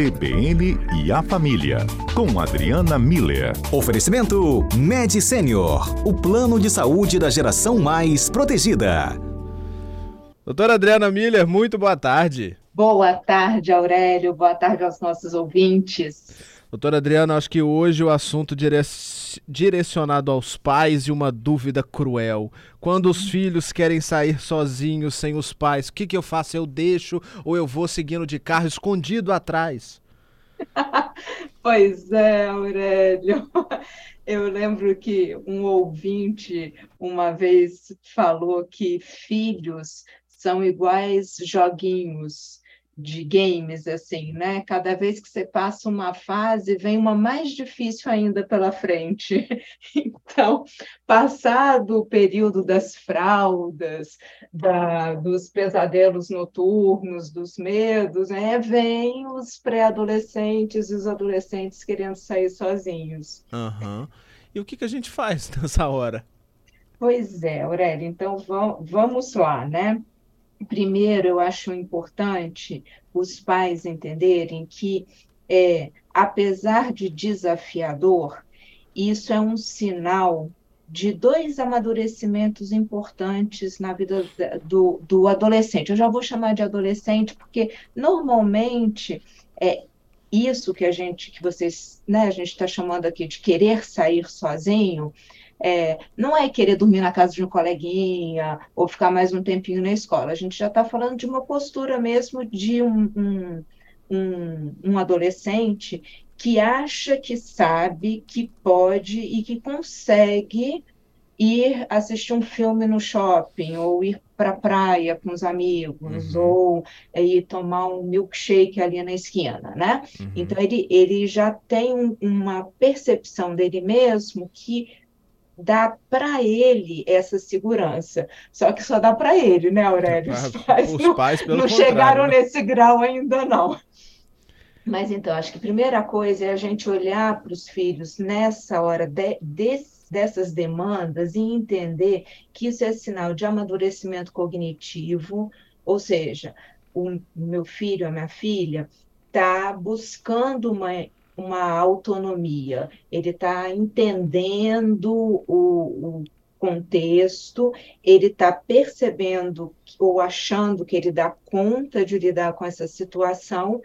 CBN e a Família, com Adriana Miller. Oferecimento Med Senior, o plano de saúde da geração mais protegida. Doutora Adriana Miller, muito boa tarde. Boa tarde, Aurélio. Boa tarde aos nossos ouvintes. Doutora Adriana, acho que hoje o assunto direcionado aos pais e uma dúvida cruel. Quando os filhos querem sair sozinhos, sem os pais, o que, que eu faço? Eu deixo ou eu vou seguindo de carro escondido atrás? pois é, Aurélio. Eu lembro que um ouvinte uma vez falou que filhos são iguais joguinhos de games, assim, né? Cada vez que você passa uma fase, vem uma mais difícil ainda pela frente. Então, passado o período das fraldas, da, dos pesadelos noturnos, dos medos, né? Vem os pré-adolescentes e os adolescentes querendo sair sozinhos. Uhum. E o que, que a gente faz nessa hora? Pois é, Aurélia, então vamos lá, né? Primeiro, eu acho importante os pais entenderem que, é, apesar de desafiador, isso é um sinal de dois amadurecimentos importantes na vida do, do adolescente. Eu já vou chamar de adolescente porque normalmente é isso que a gente, que vocês, né, a gente está chamando aqui de querer sair sozinho, é, não é querer dormir na casa de um coleguinha ou ficar mais um tempinho na escola. A gente já está falando de uma postura mesmo de um, um, um, um adolescente que acha que sabe, que pode e que consegue ir assistir um filme no shopping, ou ir para a praia com os amigos, uhum. ou é, ir tomar um milkshake ali na esquina, né? Uhum. Então, ele, ele já tem uma percepção dele mesmo que dá para ele essa segurança. Só que só dá para ele, né, Aurélio? Os pais, Os pais não, não chegaram né? nesse grau ainda não. Mas então, acho que a primeira coisa é a gente olhar para os filhos nessa hora de, dessas demandas e entender que isso é sinal de amadurecimento cognitivo, ou seja, o meu filho, a minha filha, está buscando uma uma autonomia, ele está entendendo o, o contexto, ele está percebendo ou achando que ele dá conta de lidar com essa situação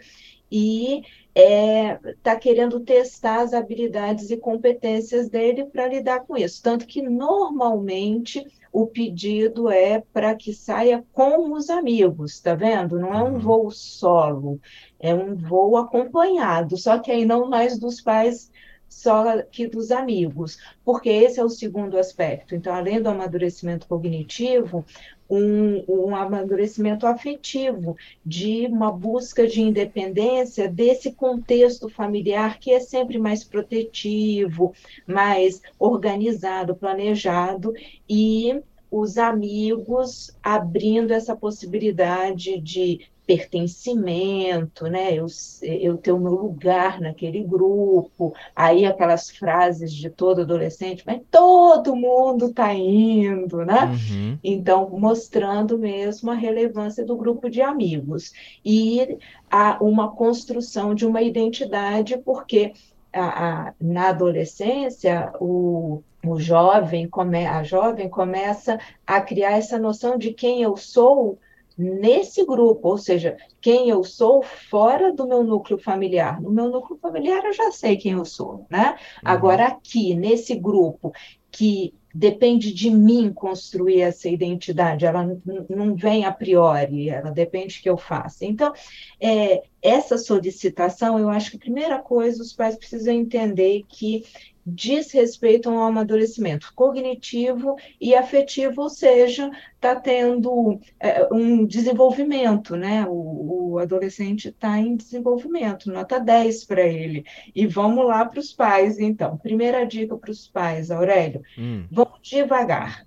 e está é, tá querendo testar as habilidades e competências dele para lidar com isso. Tanto que, normalmente, o pedido é para que saia com os amigos, tá vendo? Não é um uhum. voo solo, é um voo acompanhado, só que aí não mais dos pais, só que dos amigos, porque esse é o segundo aspecto. Então, além do amadurecimento cognitivo, um, um, amadurecimento afetivo, de uma busca de independência desse contexto familiar que é sempre mais protetivo, mais organizado, planejado, e os amigos abrindo essa possibilidade de pertencimento, né? Eu, eu ter o meu lugar naquele grupo, aí aquelas frases de todo adolescente, mas todo mundo está indo, né? Uhum. Então, mostrando mesmo a relevância do grupo de amigos e a, uma construção de uma identidade, porque a, a, na adolescência o o jovem, come, a jovem começa a criar essa noção de quem eu sou nesse grupo, ou seja, quem eu sou fora do meu núcleo familiar. No meu núcleo familiar eu já sei quem eu sou, né? Uhum. Agora aqui, nesse grupo que depende de mim construir essa identidade, ela não vem a priori, ela depende que eu faça. Então, é, essa solicitação, eu acho que a primeira coisa, os pais precisam entender que diz respeito ao amadurecimento cognitivo e afetivo, ou seja, está tendo é, um desenvolvimento, né? O, o adolescente está em desenvolvimento, nota 10 para ele. E vamos lá para os pais, então. Primeira dica para os pais, Aurélio: hum. vão devagar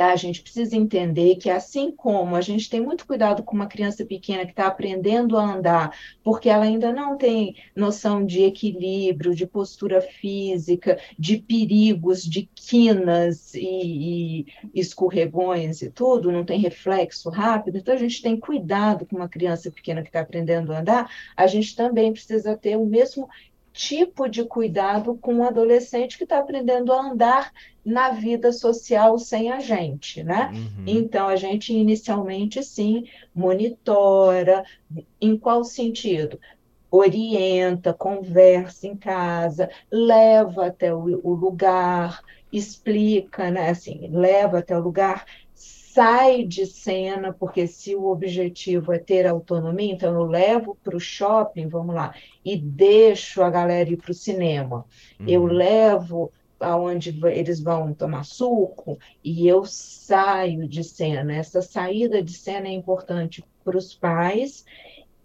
Tá? A gente precisa entender que, assim como a gente tem muito cuidado com uma criança pequena que está aprendendo a andar, porque ela ainda não tem noção de equilíbrio, de postura física, de perigos, de quinas e, e escorregões e tudo, não tem reflexo rápido, então a gente tem cuidado com uma criança pequena que está aprendendo a andar, a gente também precisa ter o mesmo tipo de cuidado com um adolescente que está aprendendo a andar na vida social sem a gente, né? Uhum. Então, a gente inicialmente, sim, monitora, em qual sentido? Orienta, conversa em casa, leva até o, o lugar, explica, né? Assim, leva até o lugar, sai de cena, porque se o objetivo é ter autonomia, então eu levo para o shopping, vamos lá, e deixo a galera ir para o cinema. Uhum. Eu levo aonde eles vão tomar suco e eu saio de cena. Essa saída de cena é importante para os pais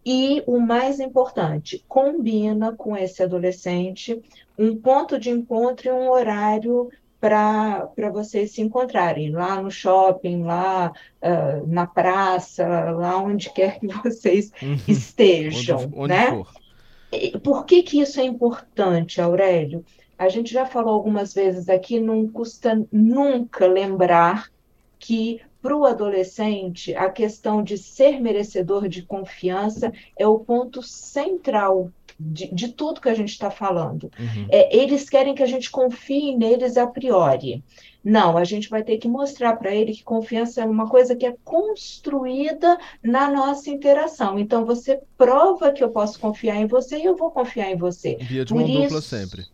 e o mais importante, combina com esse adolescente um ponto de encontro e um horário para vocês se encontrarem lá no shopping, lá uh, na praça, lá onde quer que vocês uhum. estejam, onde, onde né? For. Por que, que isso é importante, Aurélio? A gente já falou algumas vezes aqui, não custa nunca lembrar que para o adolescente a questão de ser merecedor de confiança é o ponto central de, de tudo que a gente está falando. Uhum. É, eles querem que a gente confie neles a priori. Não, a gente vai ter que mostrar para ele que confiança é uma coisa que é construída na nossa interação. Então, você prova que eu posso confiar em você e eu vou confiar em você. Via de Por mão isso, dupla sempre.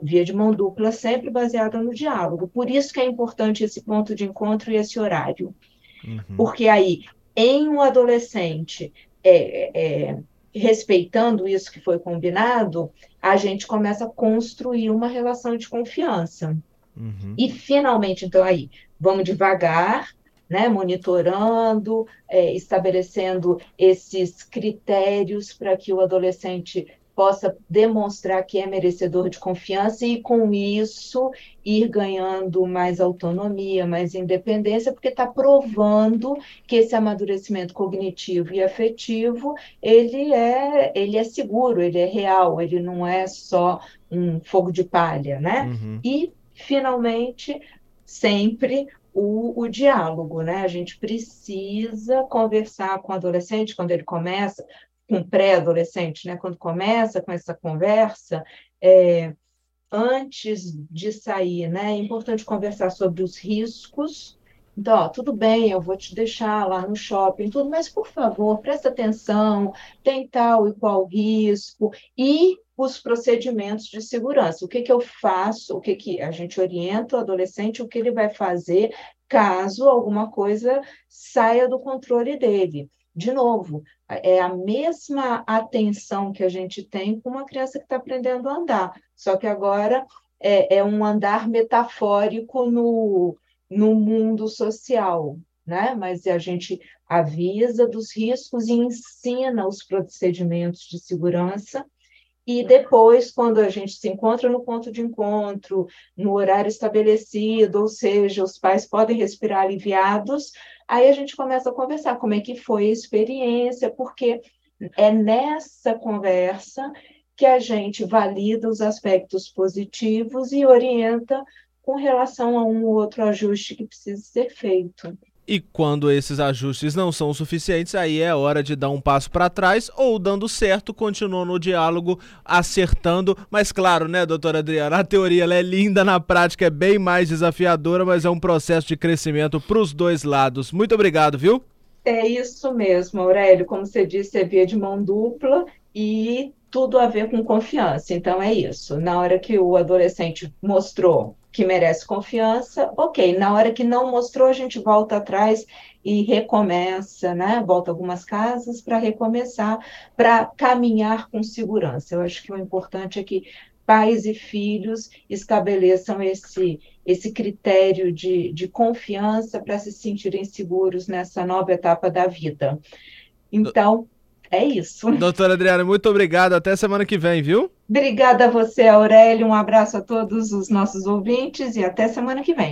Via de mão dupla sempre baseada no diálogo. Por isso que é importante esse ponto de encontro e esse horário. Uhum. Porque aí, em um adolescente é, é, respeitando isso que foi combinado, a gente começa a construir uma relação de confiança. Uhum. E finalmente, então, aí, vamos devagar, né, monitorando, é, estabelecendo esses critérios para que o adolescente possa demonstrar que é merecedor de confiança e, com isso, ir ganhando mais autonomia, mais independência, porque está provando que esse amadurecimento cognitivo e afetivo ele é, ele é seguro, ele é real, ele não é só um fogo de palha, né? Uhum. E, finalmente, sempre o, o, diálogo, né? A gente precisa conversar com o adolescente quando ele começa, com pré-adolescente, né? Quando começa com essa conversa, é, antes de sair, né? É importante conversar sobre os riscos. Então, ó, tudo bem, eu vou te deixar lá no shopping, tudo, mas por favor, presta atenção, tem tal e qual risco e os procedimentos de segurança. O que, que eu faço? O que, que a gente orienta o adolescente, o que ele vai fazer caso alguma coisa saia do controle dele de novo, é a mesma atenção que a gente tem com uma criança que está aprendendo a andar, só que agora é, é, um andar metafórico no, no mundo social, né? Mas a gente avisa dos riscos e ensina os procedimentos de segurança e depois, quando a gente se encontra no ponto de encontro, no horário estabelecido, ou seja, os pais podem respirar aliviados, aí a gente começa a conversar como é que foi a experiência, porque é nessa conversa que a gente valida os aspectos positivos e orienta com relação a um ou outro ajuste que precisa ser feito. E quando esses ajustes não são suficientes, aí é hora de dar um passo para trás ou, dando certo, continua no diálogo, acertando. Mas, claro, né, doutora Adriana? A teoria é linda, na prática é bem mais desafiadora, mas é um processo de crescimento para os dois lados. Muito obrigado, viu? É isso mesmo, Aurélio. Como você disse, é via de mão dupla e tudo a ver com confiança. Então, é isso. Na hora que o adolescente mostrou que merece confiança, ok. Na hora que não mostrou, a gente volta atrás e recomeça, né? Volta algumas casas para recomeçar, para caminhar com segurança. Eu acho que o importante é que pais e filhos estabeleçam esse, esse critério de, de confiança para se sentirem seguros nessa nova etapa da vida. Então, é isso. Doutora Adriana, muito obrigado. Até semana que vem, viu? Obrigada a você, Aurélio. Um abraço a todos os nossos ouvintes e até semana que vem.